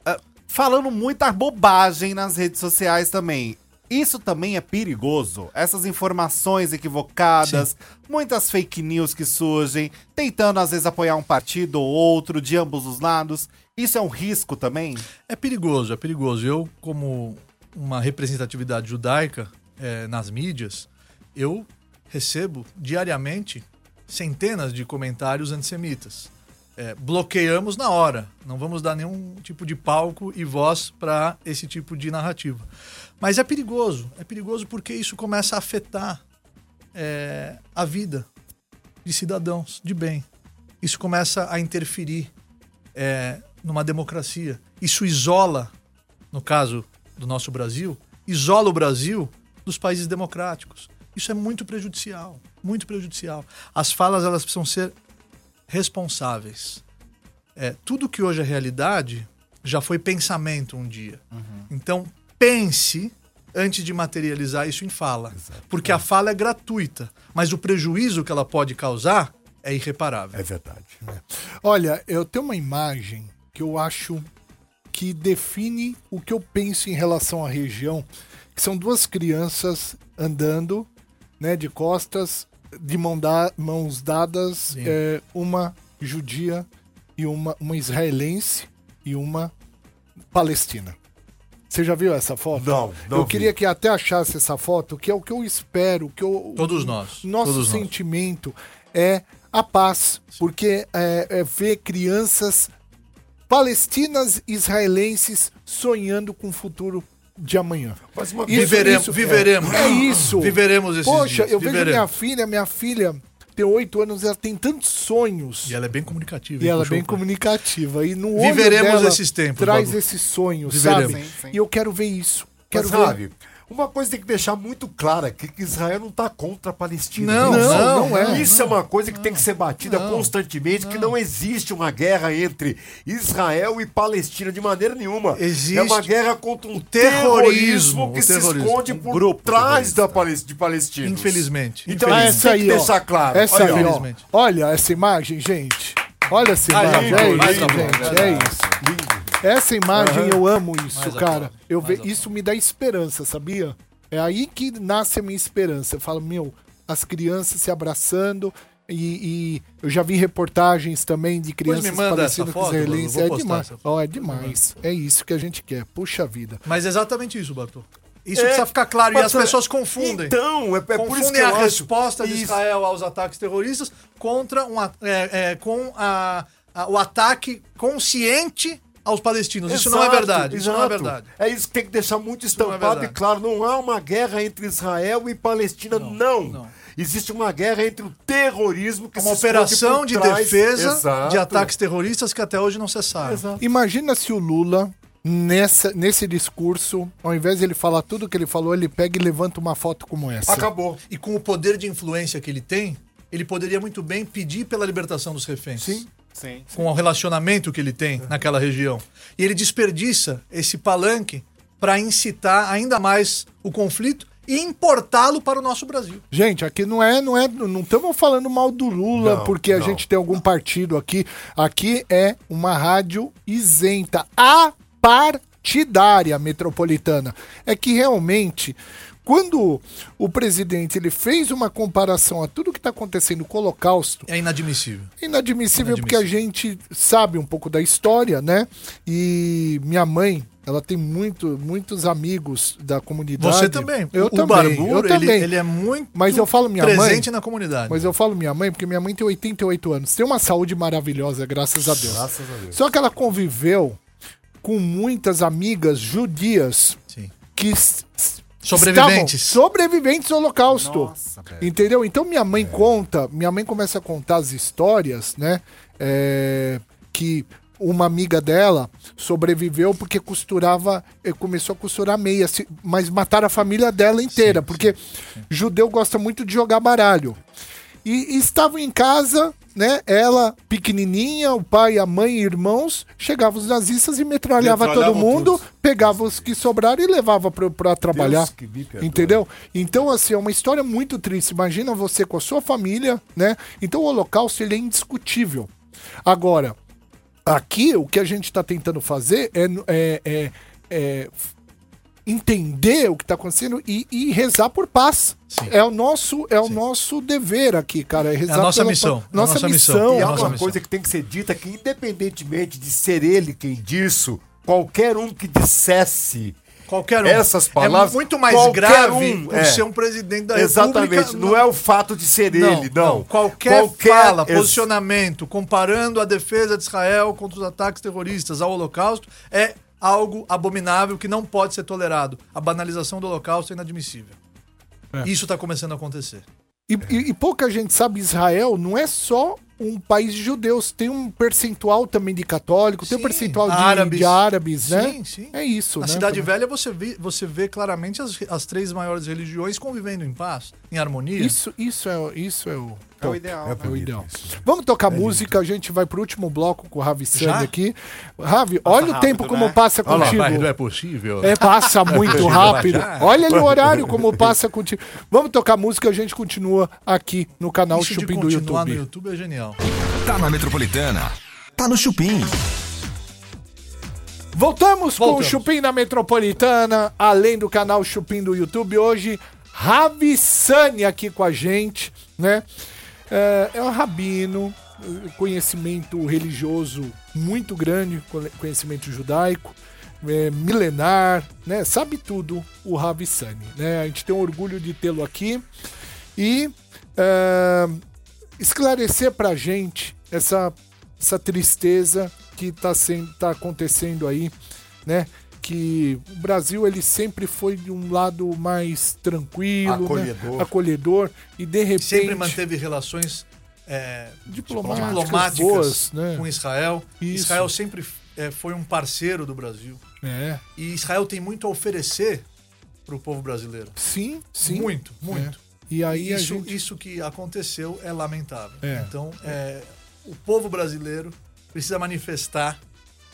ah, falando muita bobagem nas redes sociais também. Isso também é perigoso. Essas informações equivocadas, muitas fake news que surgem, tentando às vezes apoiar um partido ou outro, de ambos os lados. Isso é um risco também? É perigoso, é perigoso. Eu, como uma representatividade judaica eh, nas mídias, eu recebo diariamente centenas de comentários antissemitas. Eh, bloqueamos na hora. Não vamos dar nenhum tipo de palco e voz para esse tipo de narrativa. Mas é perigoso. É perigoso porque isso começa a afetar eh, a vida de cidadãos de bem. Isso começa a interferir é, numa democracia. Isso isola, no caso do nosso Brasil, isola o Brasil dos países democráticos. Isso é muito prejudicial, muito prejudicial. As falas elas precisam ser responsáveis. É, tudo que hoje é realidade já foi pensamento um dia. Então pense antes de materializar isso em fala, porque a fala é gratuita, mas o prejuízo que ela pode causar é irreparável. É verdade. Olha, eu tenho uma imagem que eu acho que define o que eu penso em relação à região, que são duas crianças andando, né, de costas, de mão da- mãos dadas, é, uma judia e uma, uma israelense e uma palestina. Você já viu essa foto? Não, não Eu vi. queria que até achasse essa foto, que é o que eu espero, que eu Todos nós, Nosso todos nós. sentimento é a paz, porque é, é ver crianças palestinas israelenses sonhando com o futuro de amanhã. Isso- Viveremos, isso- viveremos. É isso. Viveremos esses Poxa, dias. eu vejo viveremos. minha filha, minha filha tem oito anos, ela tem tantos sonhos. E ela é bem comunicativa. E ela é bem pra- comunicativa. E no olho Viveremos dela esses tempos, traz Babu. esses sonhos, Viveremos. sabe? Sim, sim. E eu quero ver isso. Quero Mas, ver. sabe, uma coisa tem que deixar muito clara aqui, que Israel não tá contra a Palestina. Não, Isso- não, não é. Isso é uma coisa que tem que ser batida Não. constantemente, que não existe uma guerra entre Israel e Palestina de maneira nenhuma. Existe é uma guerra contra um terrorismo, terrorismo que o se terrorismo. esconde Um por trás da Palis- de Palestina. Infelizmente. Então infelizmente. isso tem que ó. deixar claro. Essa Olha, aí, ó. Olha essa imagem, gente. Olha essa imagem. lindo, é mais isso, amor, gente. É isso. Essa imagem eu amo isso, Mais cara. Eu ve... Isso me dá esperança, sabia? É aí que nasce a minha esperança. Eu falo, meu, as crianças se abraçando. E, e eu já vi reportagens também de crianças palestinas com israelenses. É demais. Ó, é demais. É isso que a gente quer. Puxa vida. Mas é exatamente isso, Bartô. Isso É, precisa ficar claro. E as pessoas confundem. Então, é, é por isso confundem que eu a acho... resposta de Isso. Israel aos ataques terroristas contra um, é, é, com a- a- o ataque consciente aos palestinos. Isso não é Exato, verdade. Isso não é exato. verdade. É isso que tem que deixar muito não é estampado e verdade. claro. Não há uma guerra entre Israel e Palestina, não. não. Existe uma guerra entre o terrorismo que Uma se operação por de trás- defesa Exato. de ataques terroristas que até hoje não cessaram. Exato. Imagina se o Lula, nessa, nesse discurso, ao invés de ele falar tudo que ele falou, ele pega e levanta uma foto como essa. Acabou. E com o poder de influência que ele tem, ele poderia muito bem pedir pela libertação dos reféns. Sim. Sim. Com o relacionamento que ele tem naquela região. E ele desperdiça esse palanque para incitar ainda mais o conflito e importá-lo para o nosso Brasil. Gente, aqui não é, não é, não estamos falando mal do Lula Não, porque a não. gente tem algum partido aqui. Aqui é uma rádio isenta, apartidária metropolitana. É que realmente quando o presidente ele fez uma comparação a tudo que está acontecendo com o Holocausto, É inadmissível. Inadmissível porque a gente sabe um pouco da história, né? E minha mãe, ela tem muito, muitos amigos da comunidade. Você também. Eu o também. Barburo, eu ele, também. ele é muito Mas eu falo minha mãe. presente na comunidade. Mas eu falo minha mãe porque minha mãe tem 88 anos. Tem uma saúde maravilhosa, graças a Deus. Graças a Deus. Só que ela conviveu com muitas amigas judias Sim. que Sobreviventes. estavam sobreviventes do Holocausto. Nossa. Entendeu? Então minha mãe conta, minha mãe começa a contar as histórias, né? é, que uma amiga dela sobreviveu porque costurava, eh, começou a costurar meia, mas mataram a família dela inteira, porque judeu gosta muito de jogar baralho. E, e estavam em casa, né? Ela pequenininha, o pai, a mãe e irmãos, chegavam os nazistas e metralhava todo mundo, todos. pegava os que sobraram e levava pra, pra trabalhar. Entendeu? Então, assim, é uma história muito triste. Imagina você com a sua família, né? Então, o Holocausto, ele é indiscutível. Agora, Aqui, o que a gente está tentando fazer é, é- é- é entender o que está acontecendo e, e rezar por paz. É o nosso, é o nosso dever aqui, cara. É rezar nossa pela missão, paz. é a Nossa, nossa missão. missão. E É há a nossa uma missão. coisa que tem que ser dita que independentemente de ser ele quem disso, qualquer um que dissesse Qualquer um. essas palavras... É muito mais qualquer grave um, é. ser um presidente da Exatamente, República. não é o fato de ser ele, não. Qualquer, fala, ex- posicionamento, comparando a defesa de Israel contra os ataques terroristas ao Holocausto, é algo abominável que não pode ser tolerado. A banalização do Holocausto é inadmissível. Isso está começando a acontecer. E, e- e pouca gente sabe, Israel não é só um país de judeus, tem um percentual também de católico, tem um Sim, percentual de árabes. de árabes, né? Sim, sim. É isso, Na né? Cidade Velha você vê, você vê claramente as, as três maiores religiões convivendo em paz, em harmonia. Isso, isso é, o- isso é o, É o ideal. É né? o ideal. Vamos tocar música, a gente vai pro último bloco com o Ravi Sand aqui. Ravi, olha o rápido, tempo como né? passa Olha lá, contigo. pai, não é possível. É, passa [LAUGHS] muito rápido. Olha ali o horário como passa contigo. Vamos tocar música, a gente continua aqui no canal Isso Chupim do YouTube. no YouTube é genial. Tá na Metropolitana. Tá no Chupim. Voltamos, com o Voltamos. Chupim na Metropolitana, além do canal Chupim do YouTube. Hoje, Ravissani aqui com a gente, né? É, é um rabino, eh, conhecimento religioso muito grande, co- conhecimento judaico, é, milenar, né? Sabe tudo o Ravissani, né? A gente tem orgulho de tê-lo aqui e é, esclarecer pra gente essa, essa tristeza que tá, sendo, tá acontecendo aí, né? Que o Brasil ele sempre foi de um lado mais tranquilo, Acolhedor. né? acolhedor e de repente Sempre manteve relações é, Diplomáticas, diplomáticas boas, né? com Israel. Isso. Israel sempre é, foi um parceiro do Brasil. é, E Israel tem muito a oferecer para o povo brasileiro. sim, sim, Muito, muito. E aí isso, gente isso que aconteceu é lamentável. É. Então, é, o povo brasileiro precisa manifestar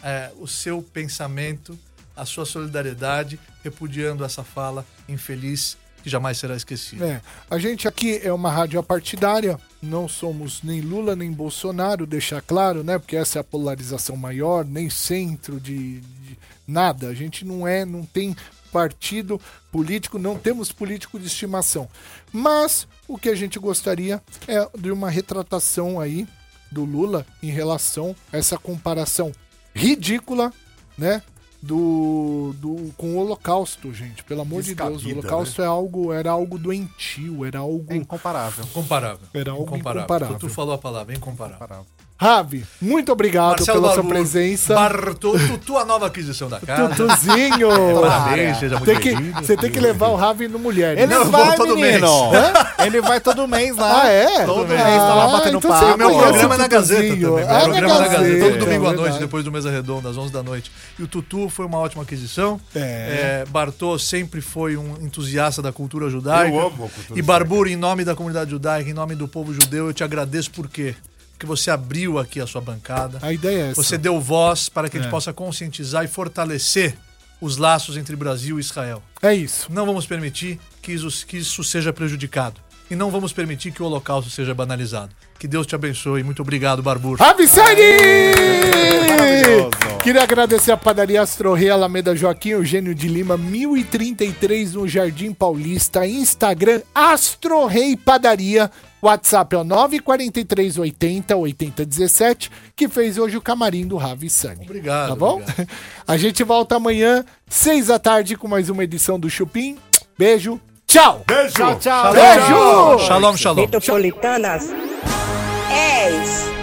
é, o seu pensamento, a sua solidariedade, repudiando essa fala infeliz que jamais será esquecida. É, a gente aqui é uma rádio apartidária, não somos nem Lula nem Bolsonaro, deixar claro, né? Porque essa é a polarização maior, nem centro de, de nada. A gente não é, não tem partido político, não temos político de estimação. Mas o que a gente gostaria é de uma retratação aí do Lula em relação a essa comparação ridícula, né? Do, do com o Holocausto, gente. Pelo amor de Deus, o Descabida, Holocausto é algo, era algo doentio, era algo. É incomparável. Incomparável. Era algo incomparável. Tu falou a palavra, incomparável. Incomparável. Ravi, muito obrigado pela sua presença. Bartô, Tutu, a nova aquisição da casa. Tutuzinho! [LAUGHS] Parabéns, seja muito Tem que, bem-vindo. você tem que levar o Ravi no mulher. Ele né? Não, eu vai, vou todo menino. Ele vai todo mês lá. Ah, é? Todo Ah, mês, tá lá batendo então papo. Meu conhece programa é na Gazeta também. Meu Ah, programa é na Gazeta, todo domingo à é noite, verdade. depois do Mesa Redonda, às 11 da noite. E o Tutu foi uma ótima aquisição. É. É, Bartô sempre foi um entusiasta da cultura judaica. Eu amo a cultura E Barbur, em nome da comunidade judaica, em nome do povo judeu, eu te agradeço por quê? Porque você abriu aqui a sua bancada. A ideia é essa. Você deu voz para que a gente É. possa conscientizar e fortalecer os laços entre Brasil e Israel. É isso. Não vamos permitir que isso, que isso seja prejudicado. E não vamos permitir que o holocausto seja banalizado. Que Deus te abençoe. Muito obrigado, Barbur. Maravilhoso. Queria agradecer a padaria Astro Rei Alameda Joaquim Eugênio de Lima, 1033 no Jardim Paulista. Instagram Astro Rei Padaria. WhatsApp é o 94380 8017, que fez hoje o camarim do Ravi Sani. Obrigado. Tá bom? obrigado. [LAUGHS] A gente volta amanhã, seis da tarde, com mais uma edição do Chupim. Beijo, tchau! Beijo! Tchau, tchau. Beijo! Shalom, shalom. Metropolitanas 10.